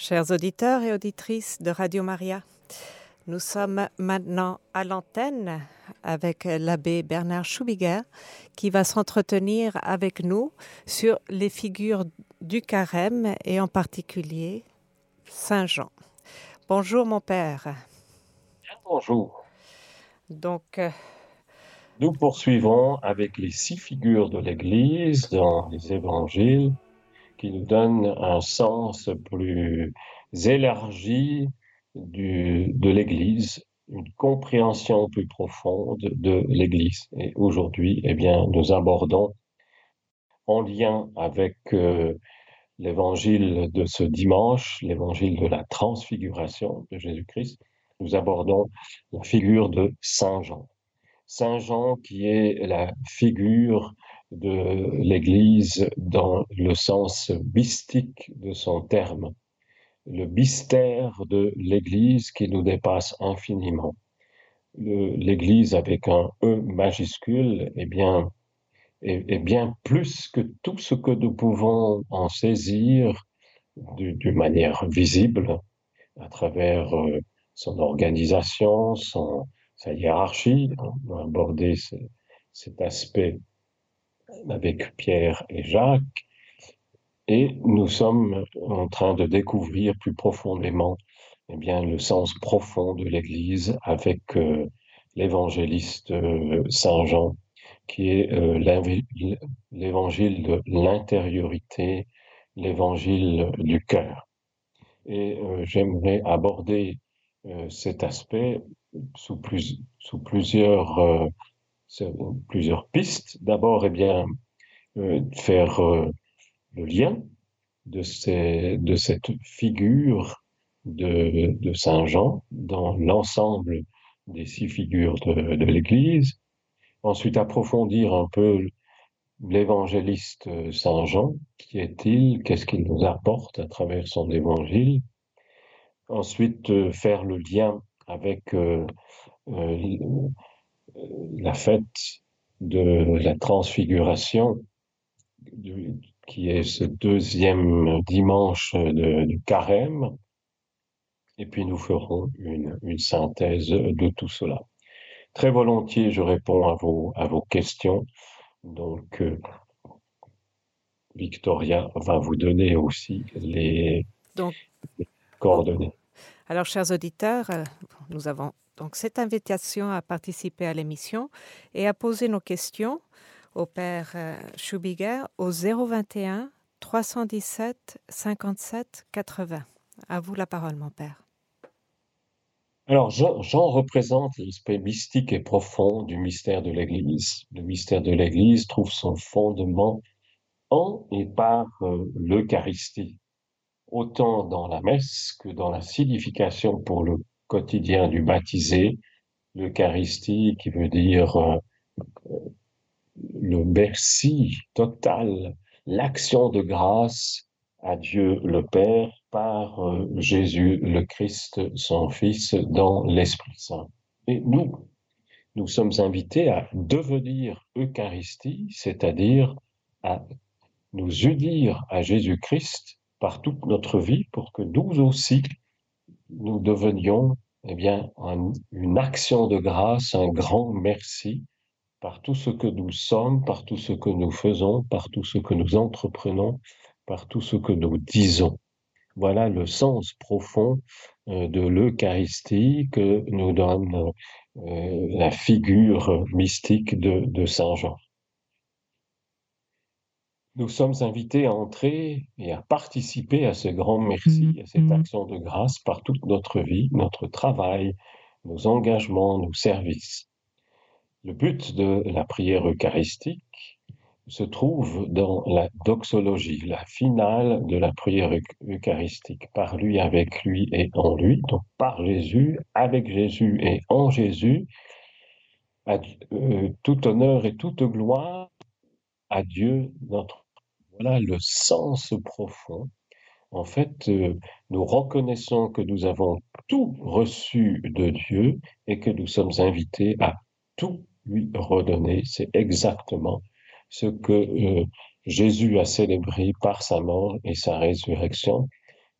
Chers auditeurs et auditrices de Radio Maria, nous sommes maintenant à l'antenne avec l'abbé Bernard Schubiger qui va s'entretenir avec nous sur les figures du carême et en particulier Saint Jean. Bonjour mon père. Bonjour. Donc, nous poursuivons avec les six figures de l'Église dans les évangiles qui nous donne un sens plus élargi de l'Église, une compréhension plus profonde de l'Église. Et aujourd'hui, eh bien, nous abordons en lien avec euh, l'évangile de ce dimanche, l'évangile de la transfiguration de Jésus-Christ, nous abordons la figure de Saint Jean. Saint Jean qui est la figure de l'Église dans le sens mystique de son terme, le mystère de l'Église qui nous dépasse infiniment. L'Église avec un E majuscule est bien, est, bien plus que tout ce que nous pouvons en saisir d'une manière visible à travers euh, son organisation, son, sa hiérarchie. On va aborder cet aspect avec Pierre et Jacques, et nous sommes en train de découvrir plus profondément eh bien, le sens profond de l'Église avec euh, l'évangéliste euh, Saint Jean, qui est euh, l'évangile de l'intériorité, l'évangile du cœur. Et j'aimerais aborder cet aspect sous, plus, sous plusieurs plusieurs pistes. D'abord, eh bien, euh, faire euh, le lien de, ces, de cette figure de, Saint Jean dans l'ensemble des six figures de, l'Église. Ensuite, approfondir un peu l'évangéliste Saint Jean. Qui est-il? Qu'est-ce qu'il nous apporte à travers son évangile? Ensuite, euh, faire le lien avec euh, euh, la fête de la transfiguration, qui est ce deuxième dimanche du carême, et puis nous ferons une, synthèse de tout cela. Très volontiers, je réponds à vos, à vos questions. Donc, euh, Victoria va vous donner aussi les, les coordonnées. Alors, chers auditeurs, euh, nous avons donc cette invitation à participer à l'émission et à poser nos questions au Père euh, Schubiger au 021 317 57 80. À vous la parole, mon Père. Alors, Jean, représente l'aspect mystique et profond du mystère de l'Église. Le mystère de l'Église trouve son fondement en et par euh, l'Eucharistie, autant dans la messe que dans la signification pour le quotidien du baptisé, l'Eucharistie qui veut dire euh, le merci total, l'action de grâce à Dieu le Père par euh, Jésus le Christ, son Fils, dans l'Esprit Saint. Et nous, nous sommes invités à devenir Eucharistie, c'est-à-dire à nous unir à Jésus-Christ par toute notre vie pour que nous aussi, nous devenions eh bien, une action de grâce, un grand merci par tout ce que nous sommes, par tout ce que nous faisons, par tout ce que nous entreprenons, par tout ce que nous disons. Voilà le sens profond euh, de l'Eucharistie que nous donne euh, la figure mystique de Saint Jean nous sommes invités à entrer et à participer à ce grand merci, à cette mm-hmm. action de grâce par toute notre vie, notre travail, nos engagements, nos services. Le but de la prière eucharistique se trouve dans la doxologie, la finale de la prière eucharistique, par lui, avec lui et en lui, donc par Jésus, avec Jésus et en Jésus, euh, tout honneur et toute gloire à Dieu notre voilà le sens profond. En fait, euh, nous reconnaissons que nous avons tout reçu de Dieu et que nous sommes invités à tout lui redonner. C'est exactement ce que euh, Jésus a célébré par sa mort et sa résurrection.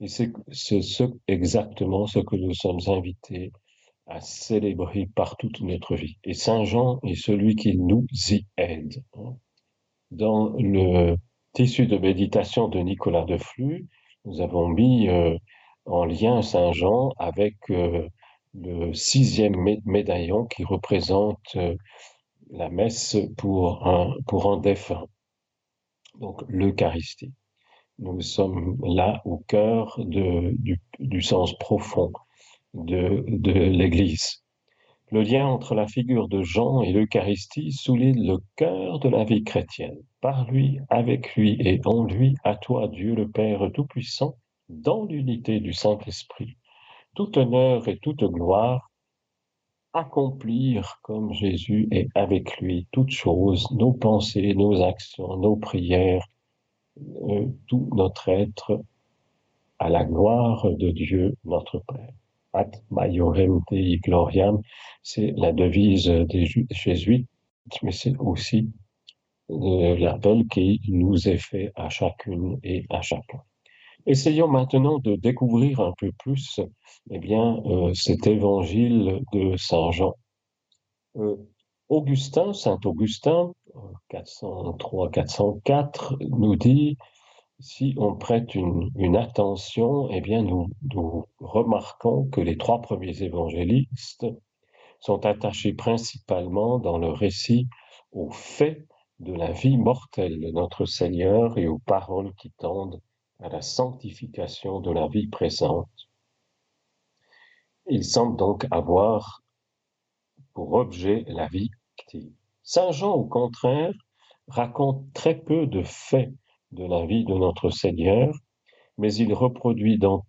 Et c'est ce, exactement ce que nous sommes invités à célébrer par toute notre vie. Et Saint Jean est celui qui nous y aide. Hein. Dans le tissu de méditation de Nicolas de Flux, nous avons mis euh, en lien Saint Jean avec euh, le sixième médaillon qui représente euh, la messe pour un, pour un défunt, donc l'Eucharistie. Nous sommes là au cœur du, sens profond de l'Église. Le lien entre la figure de Jean et l'Eucharistie souligne le cœur de la vie chrétienne. Par lui, avec lui et en lui, à toi, Dieu le Père Tout-Puissant, dans l'unité du Saint-Esprit, tout honneur et toute gloire, accomplir comme Jésus est avec lui toutes choses, nos pensées, nos actions, nos prières, euh, tout notre être à la gloire de Dieu notre Père. Ad maiorem Dei gloriam, c'est la devise des jésuites, mais c'est aussi euh, l'appel qui nous est fait à chacune et à chacun. Essayons maintenant de découvrir un peu plus eh bien, euh, cet évangile de Saint Jean. Euh, Augustin, Saint Augustin, 403-404, nous dit si on prête une, attention, eh bien, nous, remarquons que les trois premiers évangélistes sont attachés principalement dans le récit aux faits de la vie mortelle de notre Seigneur et aux paroles qui tendent à la sanctification de la vie présente. Il semble donc avoir pour objet la vie active. Saint Jean, au contraire, raconte très peu de faits de la vie de notre Seigneur, mais il reproduit dans,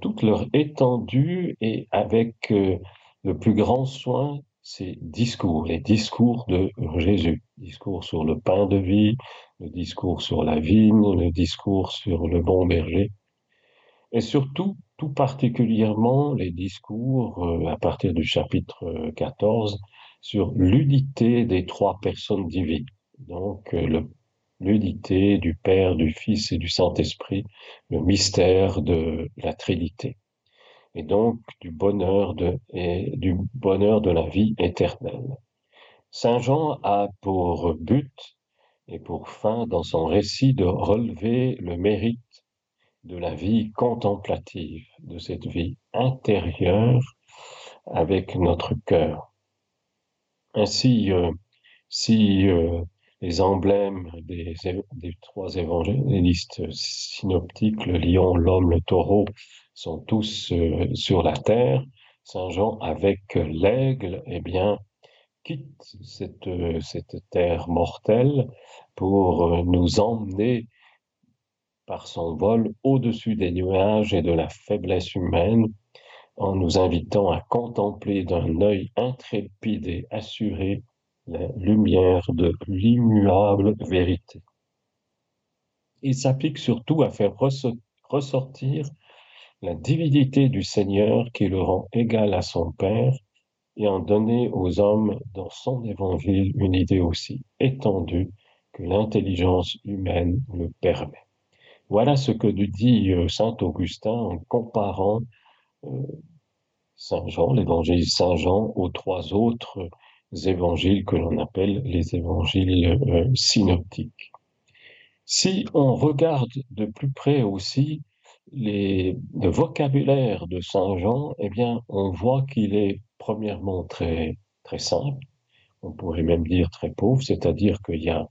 toute leur étendue et avec euh, le plus grand soin ces discours, les discours de Jésus, discours sur le pain de vie, le discours sur la vigne, le discours sur le bon berger, et surtout, tout particulièrement, les discours euh, à partir du chapitre 14 sur l'unité des trois personnes divines. Donc, euh, l'unité du Père, du Fils et du Saint-Esprit, le mystère de la Trinité. Et donc, du bonheur de, et du bonheur de la vie éternelle. Saint Jean a pour but et pour fin dans son récit de relever le mérite de la vie contemplative, de cette vie intérieure avec notre cœur. Ainsi, euh, si euh, les emblèmes des, trois évangélistes synoptiques, le lion, l'homme, le taureau, sont tous euh, sur la terre, Saint Jean avec l'aigle, eh bien, quitte cette, cette terre mortelle pour euh, nous emmener par son vol au-dessus des nuages et de la faiblesse humaine, en nous invitant à contempler d'un œil intrépide et assuré la lumière de l'immuable vérité. Il s'applique surtout à faire ressortir la divinité du Seigneur qui le rend égal à son Père et en donner aux hommes dans son évangile une idée aussi étendue que l'intelligence humaine le permet. Voilà ce que nous dit euh, Saint Augustin en comparant euh, Saint Jean, l'évangile Saint Jean, aux trois autres évangiles que l'on appelle les évangiles euh, synoptiques. Si on regarde de plus près aussi le vocabulaire de Saint Jean, eh bien, on voit qu'il est premièrement très, très simple, on pourrait même dire très pauvre, c'est-à-dire qu'il y a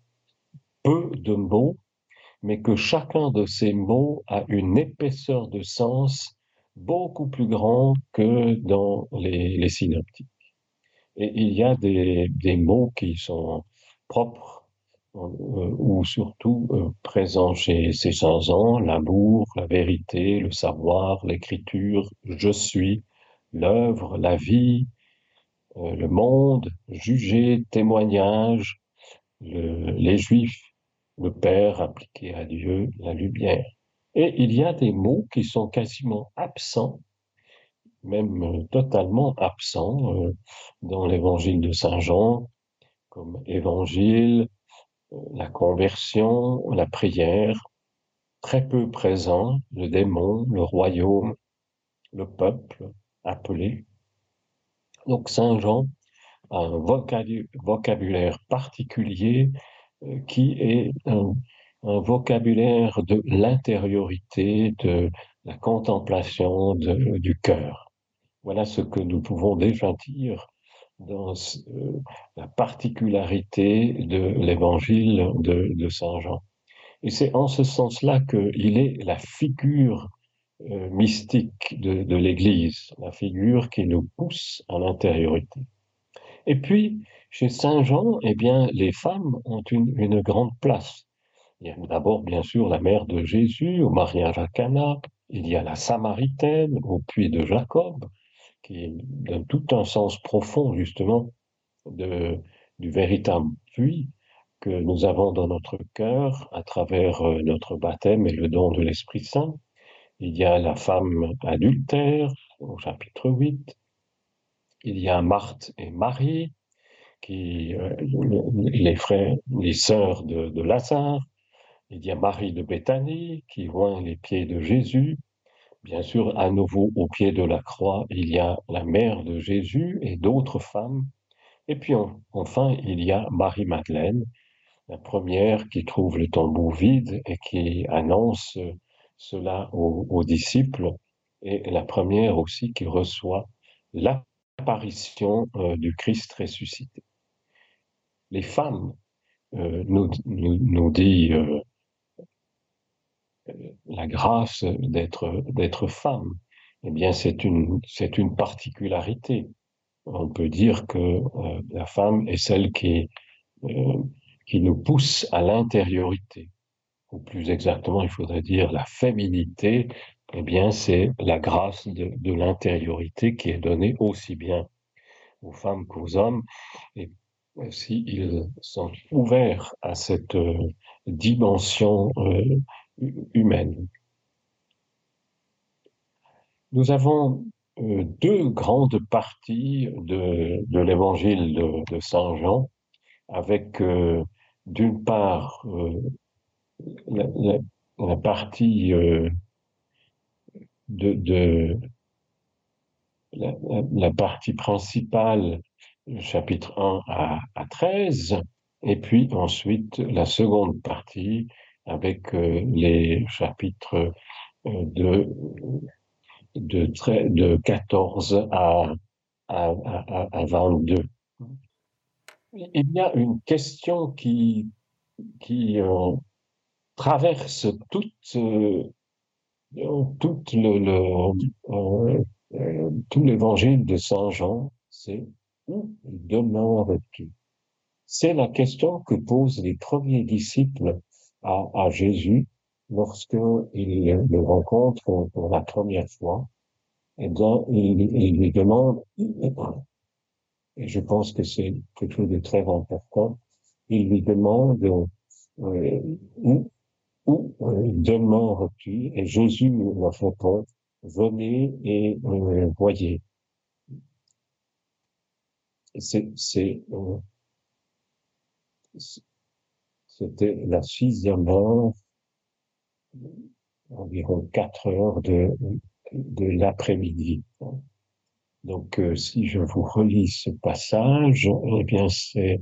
peu de mots, mais que chacun de ces mots a une épaisseur de sens beaucoup plus grande que dans les, synoptiques. Et il y a des, mots qui sont propres euh, ou surtout euh, présents chez ces chansons, l'amour, la vérité, le savoir, l'écriture, je suis, l'œuvre, la vie, euh, le monde, juger, témoignage, les Juifs, le Père appliqué à Dieu, la lumière. Et il y a des mots qui sont quasiment absents, même euh, totalement absents euh, dans l'évangile de Saint Jean, comme évangile, euh, la conversion, la prière. très peu présent, le démon, le royaume, le peuple appelé. Donc Saint Jean a un vocabulaire particulier qui est un, vocabulaire de l'intériorité, de la contemplation du cœur. Voilà ce que nous pouvons déjà dire dans euh, la particularité de l'évangile de, Saint Jean. Et c'est en ce sens-là qu'il est la figure euh, mystique de, l'Église, la figure qui nous pousse à l'intériorité. Et puis, chez Saint Jean, eh bien, les femmes ont une, une grande place. Il y a d'abord, bien sûr, la mère de Jésus au mariage à Cana. Il y a la Samaritaine au puits de Jacob qui donne tout un sens profond justement de, du véritable puits que nous avons dans notre cœur à travers euh, notre baptême et le don de l'Esprit Saint. Il y a la femme adultère au chapitre 8. Il y a Marthe et Marie, qui, euh, les frères, les sœurs de, de Lazare. Il y a Marie de Béthanie qui voit les pieds de Jésus. Bien sûr, à nouveau au pied de la croix, il y a la mère de Jésus et d'autres femmes. Et puis enfin, il y a Marie-Madeleine, la première qui trouve le tombeau vide et qui annonce cela aux, disciples, et la première aussi qui reçoit l'apparition euh, du Christ ressuscité. Les femmes, euh, nous, nous, euh, la grâce d'être d'être femme, eh bien c'est une c'est une particularité. On peut dire que euh, la femme est celle qui euh, qui nous pousse à l'intériorité, ou plus exactement, il faudrait dire la féminité. Eh bien, c'est la grâce de, de l'intériorité qui est donnée aussi bien aux femmes qu'aux hommes. Et si ils sont ouverts à cette euh, dimension humaine. Nous avons euh, deux grandes parties de, l'évangile de, Saint Jean, avec euh, d'une part euh, la, partie de, la, partie principale, chapitre 1 à, à 13, et puis ensuite la seconde partie, avec euh, les chapitres euh, de, de, de 14 à, à, à, 22. Il y a une question qui, qui euh, traverse toute, toute le, tout l'évangile de Saint Jean, c'est où demeure-t-il? C'est la question que posent les premiers disciples à, à Jésus lorsqu'il le rencontre pour la première fois. Eh bien, il, il lui demande, et je pense que c'est quelque chose de très important, il lui demande euh, où, où euh, demeures-tu? Et Jésus lui répond, venez et euh, voyez. C'est, c'est, euh, c'était la sixième heure, environ quatre heures de, de l'après-midi. Donc, euh, si je vous relis ce passage, eh bien, c'est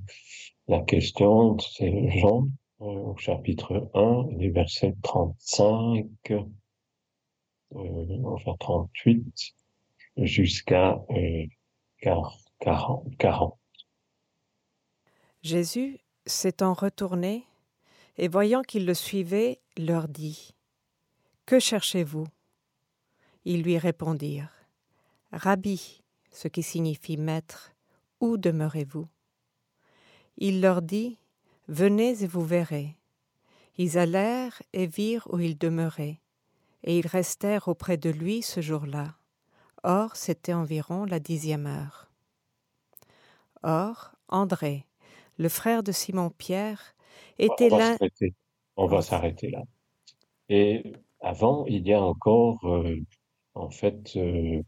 la question, c'est Jean, euh, au chapitre 1, les versets 35, euh, enfin 38, jusqu'à 40, 40. Jésus s'étant retourné, et voyant qu'ils le suivaient, leur dit Que cherchez-vous? Ils lui répondirent Rabbi, ce qui signifie maître, où demeurez-vous? Il leur dit Venez et vous verrez. Ils allèrent et virent où il demeurait, et ils restèrent auprès de lui ce jour-là. Or, c'était environ la dixième heure. Or, André, le frère de Simon-Pierre, était là. On va s'arrêter là. Et avant, il y a encore, euh, en fait, euh,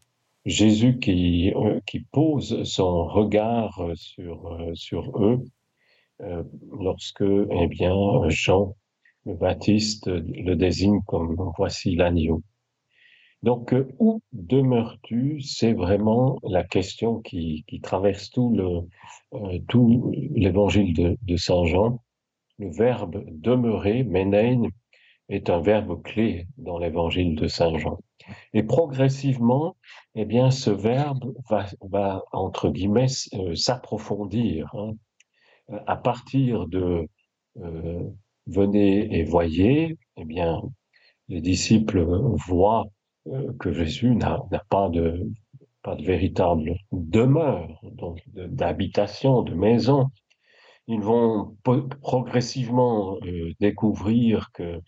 Jésus qui, euh, qui pose son regard sur, sur eux lorsque, eh bien, Jean le Baptiste le désigne comme voici l'agneau. Donc, euh, où demeures-tu? C'est vraiment la question qui, traverse tout euh, l'évangile de, Saint Jean. Le verbe demeurer, menein, est un verbe clé dans l'évangile de Saint Jean. Et progressivement, eh bien, ce verbe va, entre guillemets euh, s'approfondir. Hein. À partir de venez et voyez, eh bien, les disciples voient que Jésus n'a pas de, pas de véritable demeure, donc d'habitation, de, maison. Ils vont progressivement euh, découvrir que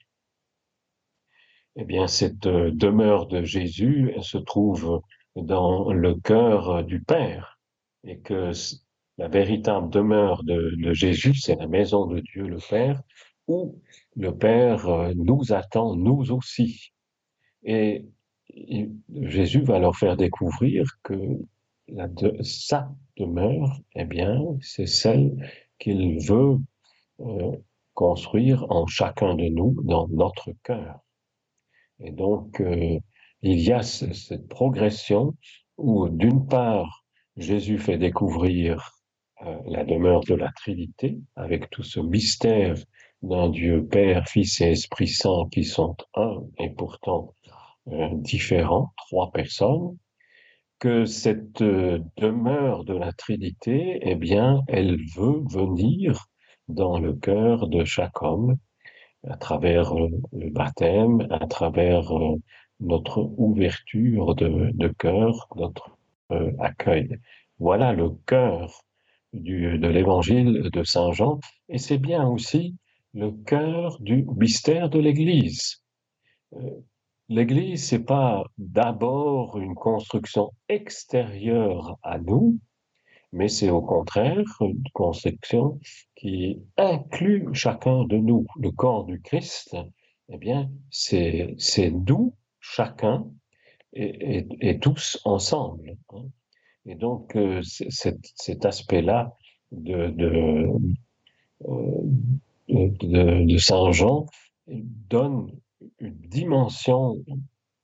eh bien, cette euh, demeure de Jésus se trouve dans le cœur du Père et que la véritable demeure de, de Jésus, c'est la maison de Dieu le Père, où le Père nous attend, nous aussi. Et Jésus va leur faire découvrir que la sa demeure, eh bien, c'est celle qu'il veut euh, construire en chacun de nous, dans notre cœur. Et donc, euh, il y a cette progression où, d'une part, Jésus fait découvrir euh, la demeure de la Trinité, avec tout ce mystère d'un Dieu Père, Fils et Esprit Saint qui sont un et pourtant différents, trois personnes, que cette euh, demeure de la Trinité, eh bien, elle veut venir dans le cœur de chaque homme à travers euh, le baptême, à travers notre ouverture de, de cœur, notre accueil. Voilà le cœur du, de l'évangile de Saint Jean, et c'est bien aussi le cœur du mystère de l'Église. L'Église, c'est pas d'abord une construction extérieure à nous, mais c'est au contraire une construction qui inclut chacun de nous. Le corps du Christ, eh bien, c'est nous, chacun, et, tous ensemble. Hein. Et donc, euh, cet, aspect-là de, de, euh, de, de Saint Jean donne une dimension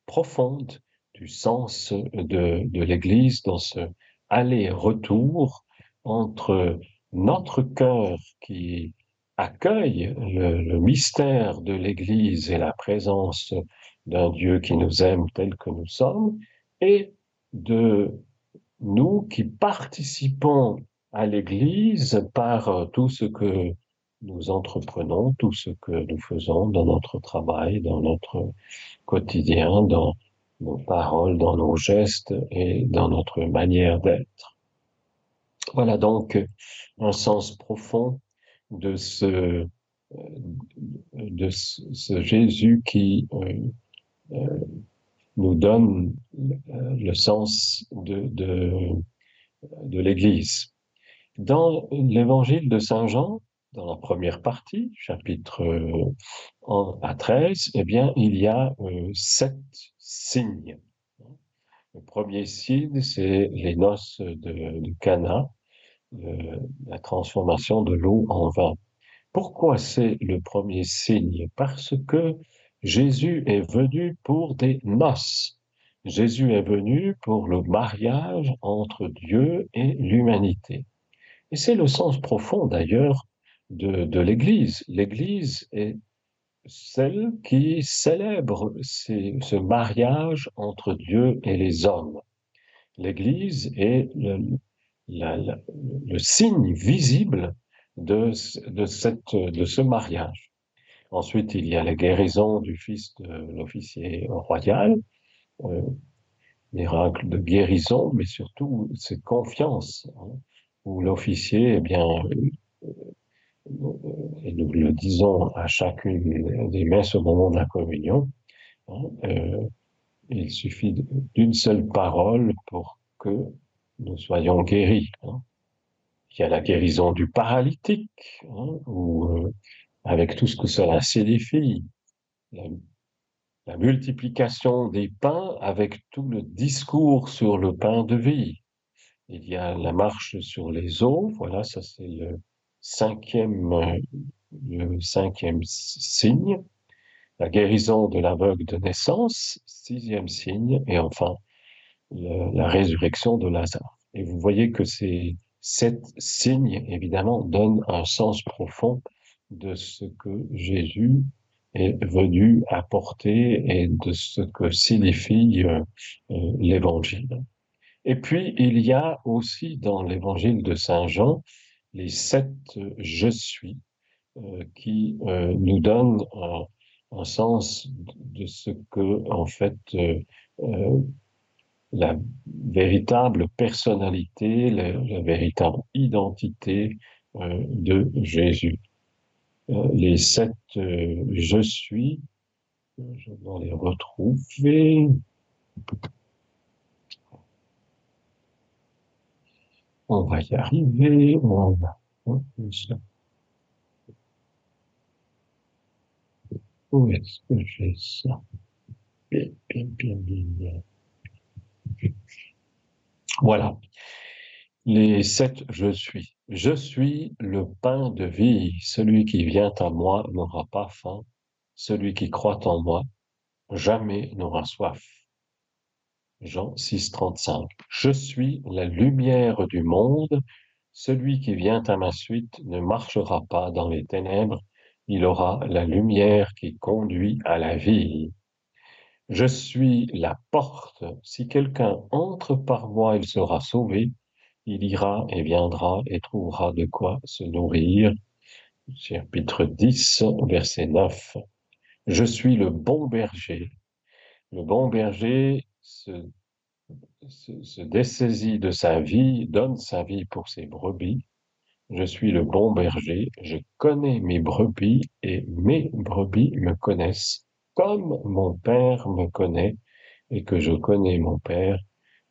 profonde du sens de, de l'Église dans ce aller-retour entre notre cœur qui accueille le, le mystère de l'Église et la présence d'un Dieu qui nous aime tel que nous sommes, et de nous qui participons à l'Église par tout ce que nous entreprenons, tout ce que nous faisons dans notre travail, dans notre quotidien, dans nos paroles, dans nos gestes et dans notre manière d'être. Voilà donc un sens profond de ce, de ce Jésus qui euh, euh, nous donne le sens de, de, de l'Église. Dans l'évangile de Saint Jean, dans la première partie, chapitre 1 euh, à 13, eh bien, il y a euh, sept signes. Le premier signe, c'est les noces de, de Cana, euh, la transformation de l'eau en vin. Pourquoi c'est le premier signe? Parce que Jésus est venu pour des noces. Jésus est venu pour le mariage entre Dieu et l'humanité. Et c'est le sens profond d'ailleurs de, l'Église. L'Église est celle qui célèbre ce mariage entre Dieu et les hommes. L'Église est le, le, signe visible de, de, cette, de ce mariage. Ensuite, il y a la guérison du fils de l'officier royal, euh, miracle de guérison, mais surtout cette confiance, hein, où l'officier, eh bien, nous le disons à chacune des messes au moment de la communion, hein, euh, il suffit d'une seule parole pour que nous soyons guéris. Hein. Il y a la guérison du paralytique, hein, euh, avec tout ce que cela signifie, la, la multiplication des pains avec tout le discours sur le pain de vie. Il y a la marche sur les eaux, voilà, ça c'est le, cinquième euh, le cinquième signe, la guérison de l'aveugle de naissance, sixième signe, et enfin la résurrection de Lazare. Et vous voyez que ces sept signes, évidemment, donnent un sens profond de ce que Jésus est venu apporter et de ce que signifie euh, euh, l'évangile. Et puis, il y a aussi dans l'évangile de Saint Jean les sept je suis qui nous donnent un, sens de ce que, en fait, la véritable personnalité, la, véritable identité de Jésus. Euh, les sept euh, je suis, je vais les retrouver. On va y arriver. Où est-ce que j'ai ça? Voilà les sept je suis. Je suis le pain de vie. Celui qui vient à moi n'aura pas faim. Celui qui croit en moi jamais n'aura soif. Jean 6, 35. Je suis la lumière du monde. Celui qui vient à ma suite ne marchera pas dans les ténèbres. Il aura la lumière qui conduit à la vie. Je suis la porte. Si quelqu'un entre par moi, il sera sauvé il ira et viendra et trouvera de quoi se nourrir. Chapitre 10, verset 9. Je suis le bon berger. Le bon berger se, se, dessaisit de sa vie, donne sa vie pour ses brebis. Je suis le bon berger, je connais mes brebis et mes brebis me connaissent comme mon Père me connaît et que je connais mon Père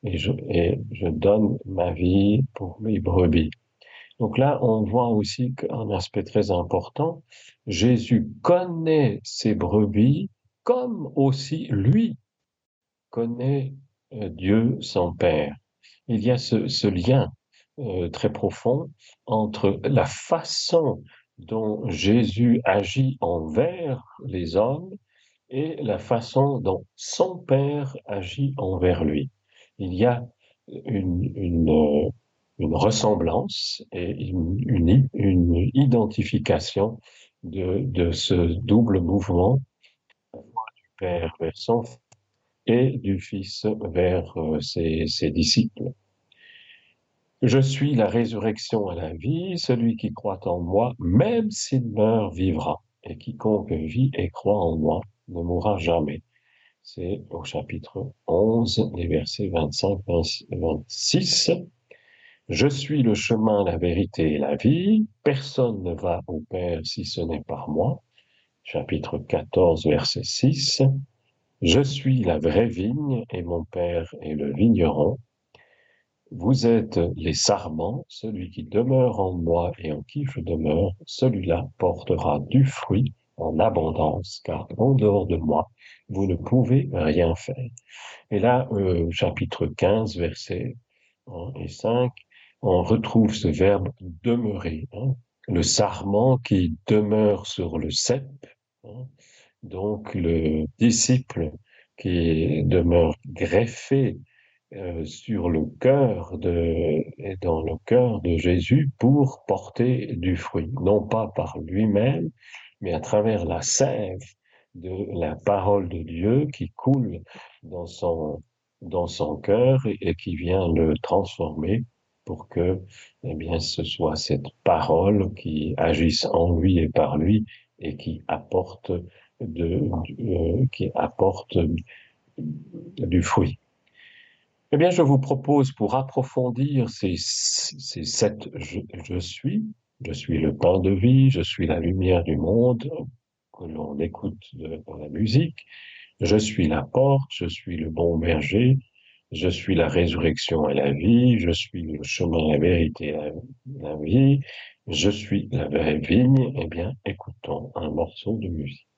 et je, donne ma vie pour mes brebis. Donc là, on voit aussi qu'un aspect très important, Jésus connaît ses brebis comme aussi lui connaît euh, Dieu son Père. Il y a ce lien euh, très profond entre la façon dont Jésus agit envers les hommes et la façon dont son Père agit envers lui il y a une, une ressemblance et une, identification de, de, ce double mouvement du Père vers son et du Fils vers euh, ses, ses disciples. Je suis la résurrection à la vie, celui qui croit en moi, même s'il meurt, vivra, et quiconque vit et croit en moi ne mourra jamais c'est au chapitre 11, les versets 25, 26. Je suis le chemin, la vérité et la vie. Personne ne va au Père si ce n'est par moi. Chapitre 14, verset 6. Je suis la vraie vigne et mon Père est le vigneron. Vous êtes les sarments, celui qui demeure en moi et en qui je demeure, celui-là portera du fruit en abondance, car en dehors de moi, vous ne pouvez rien faire. Et là, euh, chapitre 15, versets 1 et 5, on retrouve ce verbe demeurer, hein, le sarment qui demeure sur le cep, hein, donc le disciple qui demeure greffé euh, sur le cœur de, et dans le cœur de Jésus pour porter du fruit, non pas par lui-même, mais à travers la sève de la parole de Dieu qui coule dans son, dans son cœur et, qui vient le transformer pour que, eh bien, ce soit cette parole qui agisse en lui et par lui et qui apporte de, euh, qui apporte du fruit. Eh bien, je vous propose pour approfondir ces, sept je suis, je suis le pain de vie, je suis la lumière du monde, que l'on écoute dans la musique. Je suis la porte, je suis le bon berger, je suis la résurrection et la vie, je suis le chemin, la vérité et la, vie, je suis la vraie vigne. Eh bien, écoutons un morceau de musique.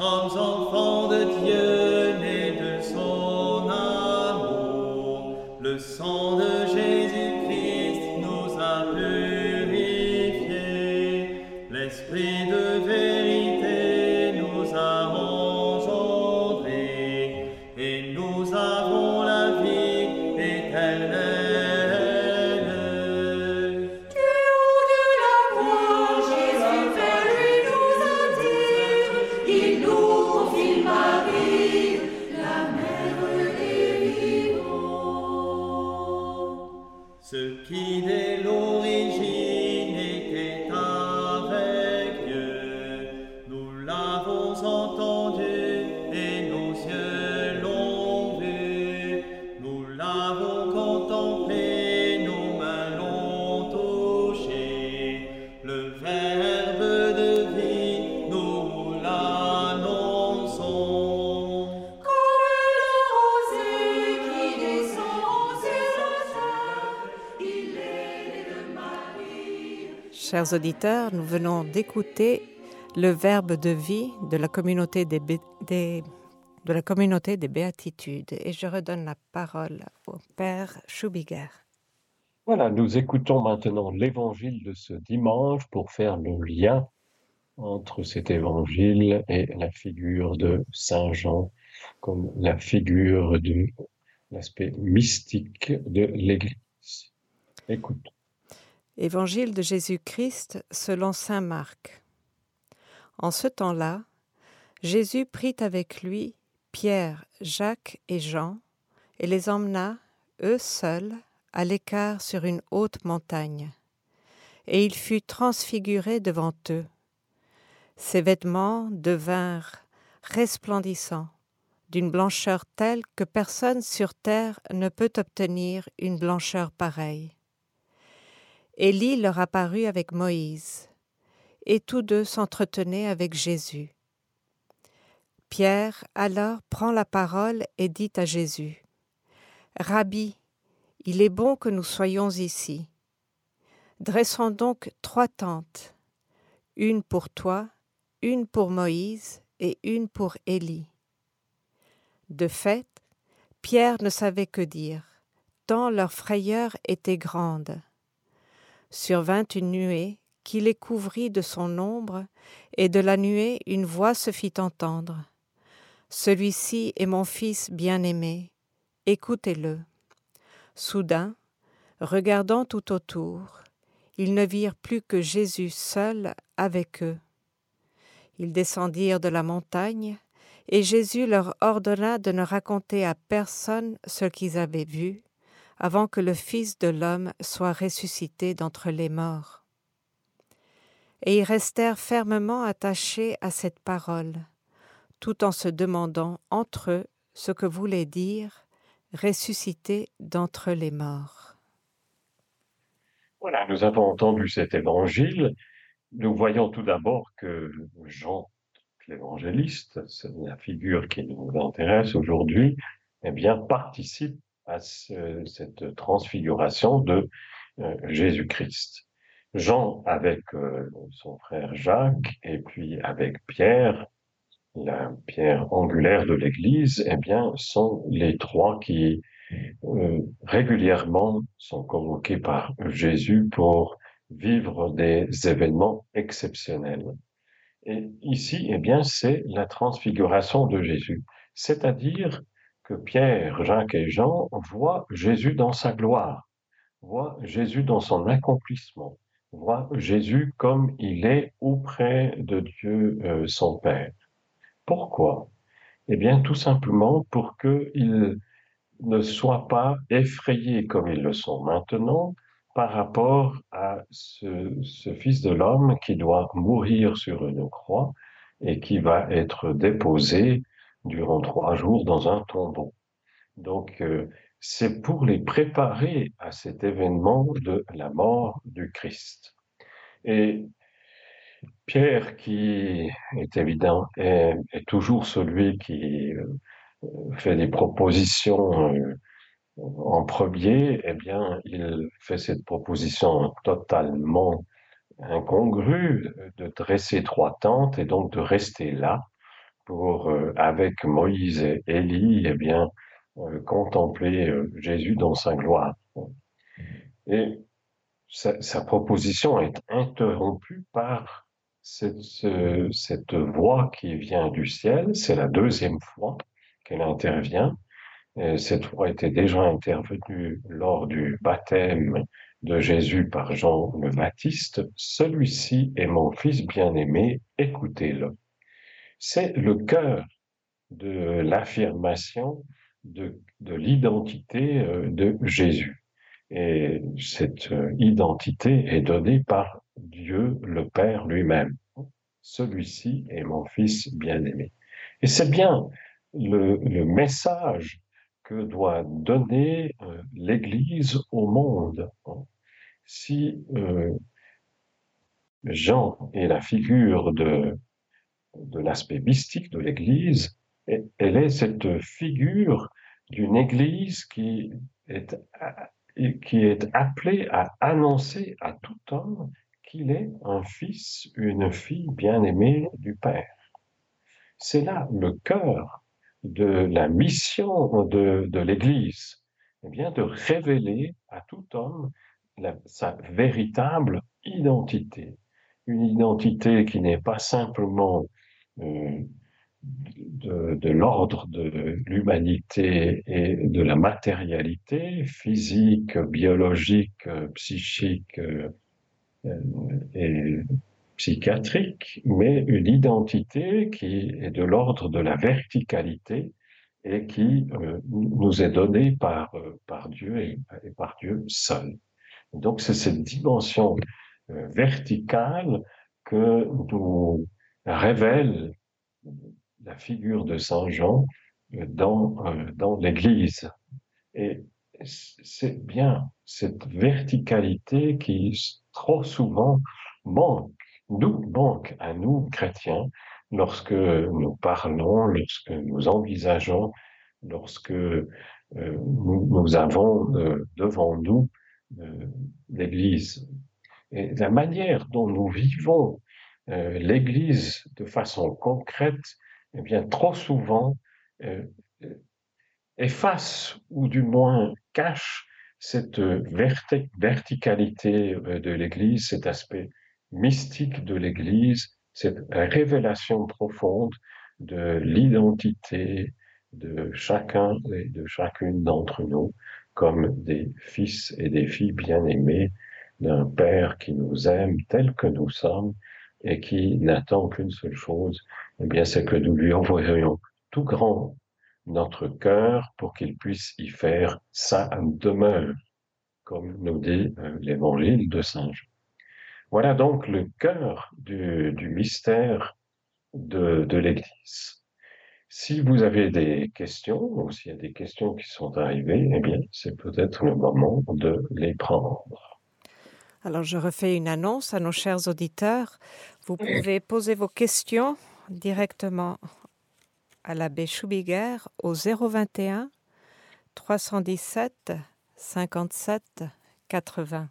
Nous Chers auditeurs, nous venons d'écouter le verbe de vie de la communauté des, de la communauté des béatitudes et je redonne la parole au Père Schubiger. Voilà, nous écoutons maintenant l'évangile de ce dimanche pour faire le lien entre cet évangile et la figure de Saint Jean comme la figure de l'aspect mystique de l'Église. Écoute. Évangile de Jésus-Christ selon Saint Marc. En ce temps-là, Jésus prit avec lui Pierre, Jacques et Jean et les emmena, eux seuls, à l'écart sur une haute montagne. Et il fut transfiguré devant eux. Ses vêtements devinrent resplendissants, d'une blancheur telle que personne sur terre ne peut obtenir une blancheur pareille. Élie leur apparut avec Moïse, et tous deux s'entretenaient avec Jésus. Pierre alors prend la parole et dit à Jésus, Rabbi, il est bon que nous soyons ici. Dressons donc trois tentes, une pour toi, une pour Moïse et une pour Élie. De fait, Pierre ne savait que dire, tant leur frayeur était grande survint une nuée qui les couvrit de son ombre, et de la nuée une voix se fit entendre. Celui-ci est mon fils bien-aimé, écoutez-le. Soudain, regardant tout autour, ils ne virent plus que Jésus seul avec eux. Ils descendirent de la montagne, et Jésus leur ordonna de ne raconter à personne ce qu'ils avaient vu, avant que le Fils de l'homme soit ressuscité d'entre les morts. Et ils restèrent fermement attachés à cette parole, tout en se demandant entre eux ce que voulait dire ressuscité d'entre les morts. Voilà, nous avons entendu cet évangile. Nous voyons tout d'abord que Jean, l'évangéliste, c'est la figure qui nous intéresse aujourd'hui, eh bien, participe à ce- cette transfiguration de euh, Jésus-Christ. Jean avec euh, son frère Jacques et puis avec Pierre la pierre angulaire de l'Église, eh bien, sont les trois qui euh, régulièrement sont convoqués par Jésus pour vivre des événements exceptionnels. Et ici, eh bien, c'est la transfiguration de Jésus, c'est-à-dire que Pierre, Jacques et Jean voient Jésus dans sa gloire, voient Jésus dans son accomplissement, voient Jésus comme il est auprès de Dieu euh, son Père. Pourquoi? Eh bien, tout simplement pour qu'ils ne soient pas effrayés comme ils le sont maintenant par rapport à ce, ce Fils de l'homme qui doit mourir sur une croix et qui va être déposé durant trois jours dans un tombeau. Donc, euh, c'est pour les préparer à cet événement de la mort du Christ. Et Pierre, qui est évident, est, toujours celui qui euh, fait des propositions euh, en premier, eh bien, il fait cette proposition totalement incongrue de dresser trois tentes et donc de rester là pour, euh, avec Moïse et Élie, eh bien, euh, contempler euh, Jésus dans sa gloire. Et sa, proposition est interrompue par cette, ce- cette voix qui vient du ciel. C'est la deuxième fois qu'elle intervient. Et cette voix était déjà intervenue lors du baptême de Jésus par Jean le Baptiste. Celui-ci est mon fils bien-aimé, écoutez-le. C'est le cœur de l'affirmation de, de l'identité euh, de Jésus. Et cette euh, identité est donnée par Dieu le Père lui-même. Celui-ci est mon fils bien-aimé. Et c'est bien le, le message que doit donner euh, l'Église au monde. Si Jean est la figure de, de l'aspect mystique de l'Église, elle est cette figure d'une Église qui est, qui est appelée à annoncer à tout homme qu'il est un fils, une fille bien-aimée du Père. C'est là le cœur de la mission de, de l'Église, eh bien de révéler à tout homme sa véritable identité, une identité qui n'est pas simplement de, l'ordre de l'humanité et de la matérialité physique, biologique, psychique euh, et psychiatrique, mais une identité qui est de l'ordre de la verticalité et qui euh, nous est donnée par, euh, par Dieu et, par Dieu seul. Donc c'est cette dimension verticale que nous révèle la figure de Saint Jean euh, dans, euh, dans l'Église. Et c'est bien cette verticalité qui trop souvent manque, nous manque à nous chrétiens lorsque nous parlons, lorsque nous envisageons, lorsque euh, nous, avons devant nous l'Église. Et la manière dont nous vivons euh, l'Église de façon concrète, eh bien, trop souvent, euh, euh, efface ou du moins cache cette verti- verticalité de l'Église, cet aspect mystique de l'Église, cette révélation profonde de l'identité de chacun et de chacune d'entre nous comme des fils et des filles bien-aimés d'un Père qui nous aime tel que nous sommes et qui n'attend qu'une seule chose, eh bien, c'est que nous lui envoyions tout grand notre cœur pour qu'il puisse y faire sa demeure, comme nous dit euh, l'évangile de Saint Jean. Voilà donc le cœur du, du mystère de, de l'Église. Si vous avez des questions, ou s'il y a des questions qui sont arrivées, eh bien, c'est peut-être le moment de les prendre. Alors, je refais une annonce à nos chers auditeurs. Vous pouvez poser vos questions directement à l'abbé Schubiger au 021 317 57 80.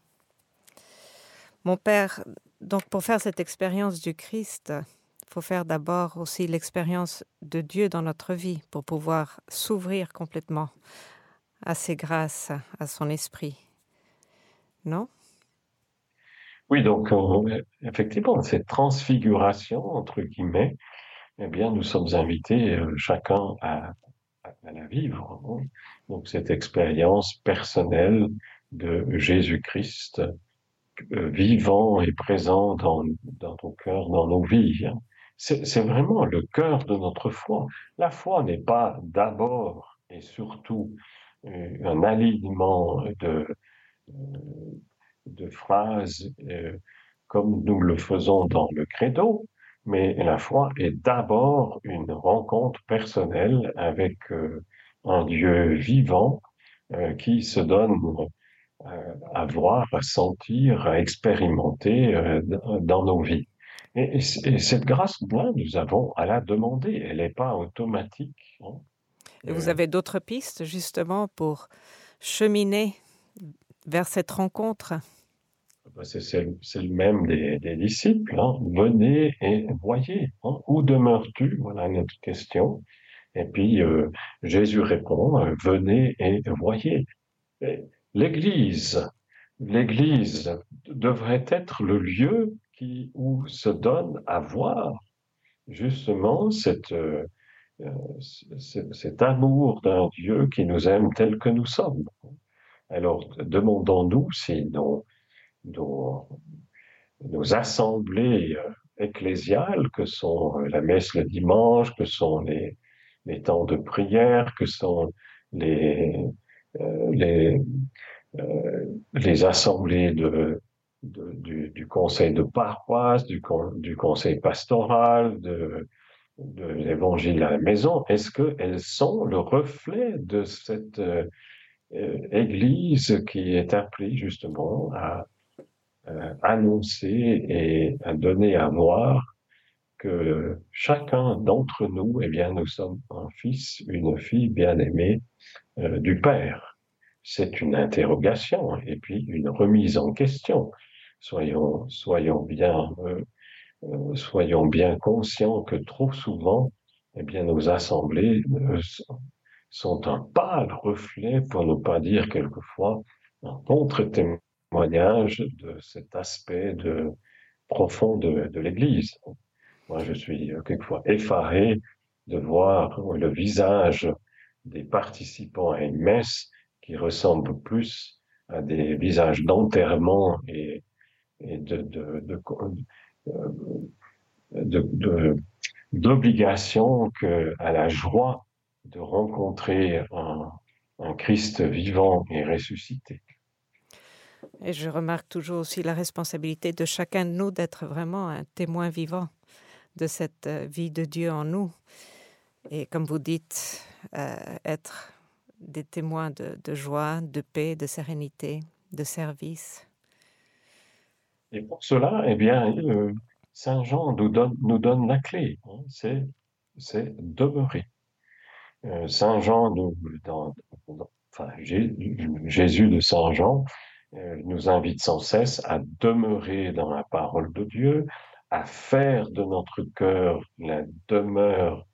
Mon père, donc pour faire cette expérience du Christ, faut faire d'abord aussi l'expérience de Dieu dans notre vie pour pouvoir s'ouvrir complètement à ses grâces, à son esprit. Non? Oui, donc euh, effectivement, cette transfiguration, entre guillemets, eh bien, nous sommes invités euh, chacun à, la vivre. hein. Donc cette expérience personnelle de Jésus-Christ euh, vivant et présent dans, dans nos cœurs, dans nos vies. hein. C'est vraiment le cœur de notre foi. La foi n'est pas d'abord et surtout un alignement de, de phrases euh, comme nous le faisons dans le credo, mais la foi est d'abord une rencontre personnelle avec euh, un Dieu vivant euh, qui se donne à voir, à sentir, à expérimenter dans nos vies. Et, et c- et cette grâce-là, nous avons à la demander. Elle n'est pas automatique. hein. Et vous avez d'autres pistes justement pour cheminer vers cette rencontre ben, c'est le même des, disciples. hein. Venez et voyez. hein. Où demeures-tu? Voilà notre question. Et puis euh, Jésus répond, euh, venez et voyez. L'Église, l'Église devrait être le lieu où se donne à voir justement euh, cet amour d'un Dieu qui nous aime tel que nous sommes. Alors, demandons-nous si nos, nos, assemblées euh, ecclésiales, que sont euh, la messe le dimanche, que sont les, temps de prière, que sont les, euh, assemblées du, conseil de paroisse, du, con- du conseil pastoral, de, de l'évangile à la maison, est-ce qu'elles sont le reflet de cette Église qui est appelée justement à euh, annoncer et à donner à voir que chacun d'entre nous, eh bien, nous sommes un fils, une fille bien-aimée euh, du Père. C'est une interrogation et puis une remise en question. Soyons, soyons bien, euh, euh, soyons bien conscients que trop souvent, eh bien, nos assemblées euh, sont un pâle reflet, pour ne pas dire quelquefois un contre-témoignage de cet aspect de, profond de, de l'Église. Moi, je suis euh, quelquefois effaré de voir le visage des participants à une messe qui ressemble plus à des visages d'enterrement et, et de, de, de- d'obligation qu'à la joie de rencontrer un, un Christ vivant et ressuscité. Et je remarque toujours aussi la responsabilité de chacun de nous d'être vraiment un témoin vivant de cette euh, vie de Dieu en nous. Et comme vous dites, euh, être des témoins de, de joie, de paix, de sérénité, de service. Et pour cela, eh bien, euh, Saint Jean nous donne, nous donne la clé, hein, c'est demeurer. Euh, Saint Jean, nous, enfin, Jé- Jésus de Saint Jean, euh, nous invite sans cesse à demeurer dans la parole de Dieu, à faire de notre cœur la demeure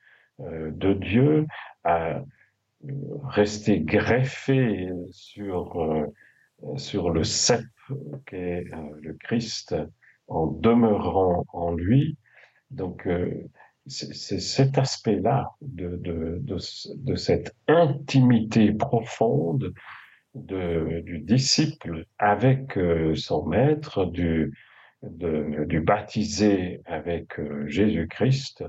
euh, de Dieu, à rester greffé sur, sur le cep qu'est le Christ en demeurant en lui. Donc, c'est cet aspect-là de, de, de, de cette intimité profonde de, du disciple avec euh, son maître, du, du baptisé avec euh, Jésus-Christ,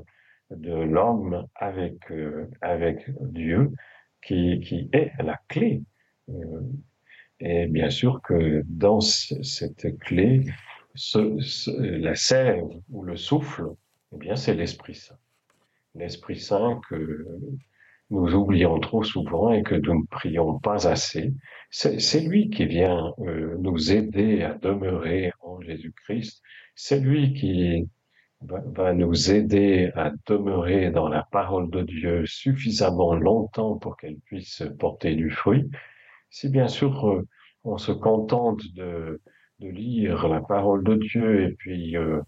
de l'homme avec, euh, avec Dieu, qui, qui est la clé. Et bien sûr que dans ce- cette clé, ce- ce- la sève ou le souffle, eh bien, c'est l'Esprit Saint. L'Esprit Saint que nous oublions trop souvent et que nous ne prions pas assez. C'est lui qui vient euh, nous aider à demeurer en Jésus-Christ. C'est lui qui va, va nous aider à demeurer dans la parole de Dieu suffisamment longtemps pour qu'elle puisse porter du fruit. Si bien sûr euh, on se contente de, de lire la parole de Dieu et puis euh,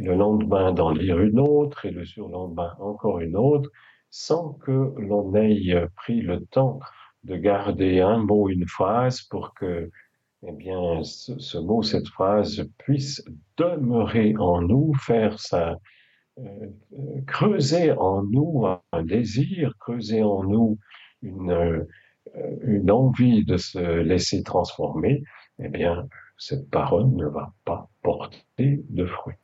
le lendemain d'en lire une autre et le surlendemain encore une autre, sans que l'on ait pris le temps de garder un mot, une phrase pour que eh bien, ce, mot, cette phrase puisse demeurer en nous, faire ça, euh, creuser en nous un désir, creuser en nous une, euh, envie de se laisser transformer, eh bien, cette parole ne va pas porter de fruits.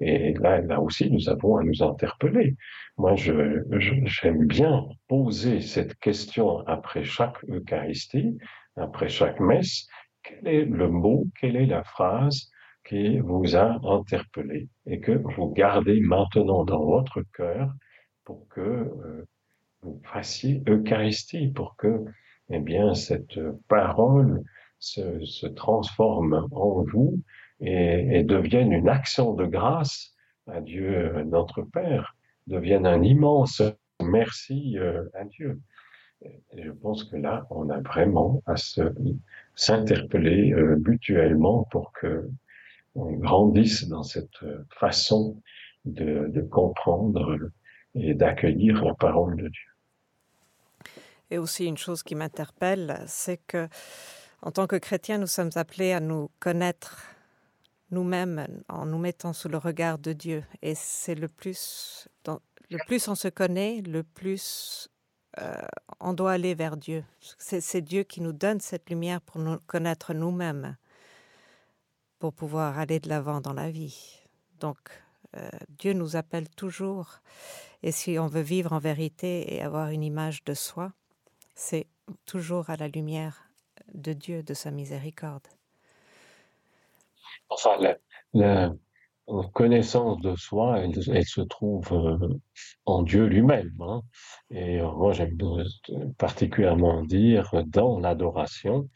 Et là, là aussi, nous avons à nous interpeller. Moi, je, j'aime bien poser cette question après chaque Eucharistie, après chaque messe. Quel est le mot, quelle est la phrase qui vous a interpellé et que vous gardez maintenant dans votre cœur pour que euh, vous fassiez Eucharistie, pour que, eh bien, cette parole se, se transforme en vous et, et, devienne une action de grâce à Dieu notre Père, devienne un immense merci euh, à Dieu. Et je pense que là, on a vraiment à s'interpeller euh, mutuellement pour que on grandisse dans cette façon de, de comprendre et d'accueillir la parole de Dieu. Et aussi une chose qui m'interpelle, c'est que en tant que chrétiens, nous sommes appelés à nous connaître nous-mêmes en nous mettant sous le regard de Dieu. Et c'est le plus, le plus on se connaît, le plus euh, on doit aller vers Dieu. C'est Dieu qui nous donne cette lumière pour nous connaître nous-mêmes, pour pouvoir aller de l'avant dans la vie. Donc, euh, Dieu nous appelle toujours. Et si on veut vivre en vérité et avoir une image de soi, c'est toujours à la lumière de Dieu, de sa miséricorde. Enfin, la, connaissance de soi, elle, se trouve euh, en Dieu lui-même. Hein. Et euh, moi, j'aime particulièrement dire dans l'adoration,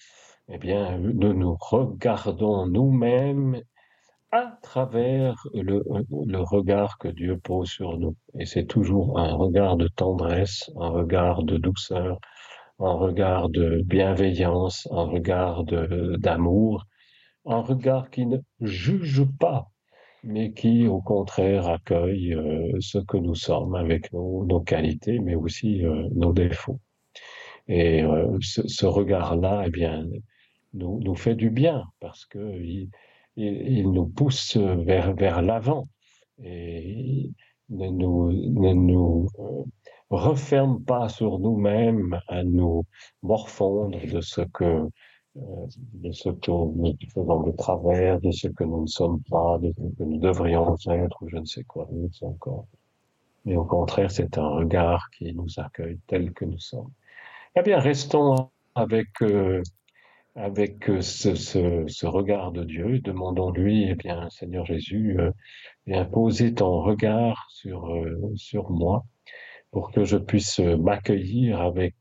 eh bien, nous nous regardons nous-mêmes à travers le, regard que Dieu pose sur nous. Et c'est toujours un regard de tendresse, un regard de douceur, un regard de bienveillance, un regard d'amour, un regard qui ne juge pas, mais qui au contraire accueille euh, ce que nous sommes avec nos, qualités, mais aussi euh, nos défauts. Et euh, ce, regard-là, eh bien, nous, nous fait du bien parce que il, il, il nous pousse vers, vers l'avant et ne nous, ne nous referme pas sur nous-mêmes à nous morfondre de ce que de ce que nous faisons de travers, de ce que nous ne sommes pas, de ce que nous devrions être, ou je ne sais quoi d'autre encore. Mais au contraire, c'est un regard qui nous accueille tel que nous sommes. Eh bien, restons avec euh, avec ce, ce, ce, regard de Dieu, demandons-lui, eh bien, Seigneur Jésus, euh, viens poser ton regard sur, euh, sur moi pour que je puisse m'accueillir avec,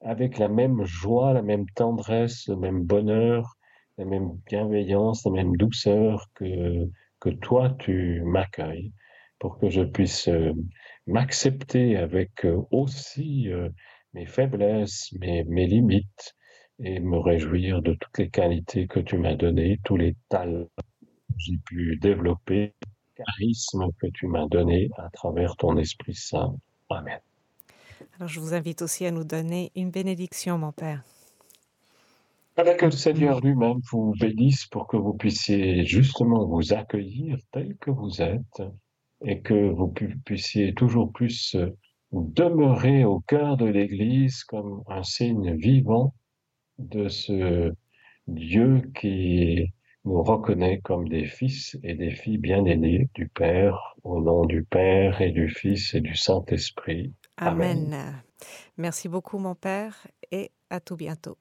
avec la même joie, la même tendresse, le même bonheur, la même bienveillance, la même douceur que, que toi tu m'accueilles, pour que je puisse euh, m'accepter avec euh, aussi euh, mes faiblesses, mes, mes limites, et me réjouir de toutes les qualités que tu m'as données, tous les talents que j'ai pu développer, charisme que tu m'as donné à travers ton Esprit Saint. Amen. Alors je vous invite aussi à nous donner une bénédiction, mon Père. Que le Seigneur lui-même vous bénisse pour que vous puissiez justement vous accueillir tel que vous êtes et que vous puissiez toujours plus demeurer au cœur de l'Église comme un signe vivant de ce Dieu qui nous reconnaît comme des fils et des filles bien-aimés du Père, au nom du Père et du Fils et du Saint-Esprit. Amen. Merci beaucoup, mon Père, et à tout bientôt.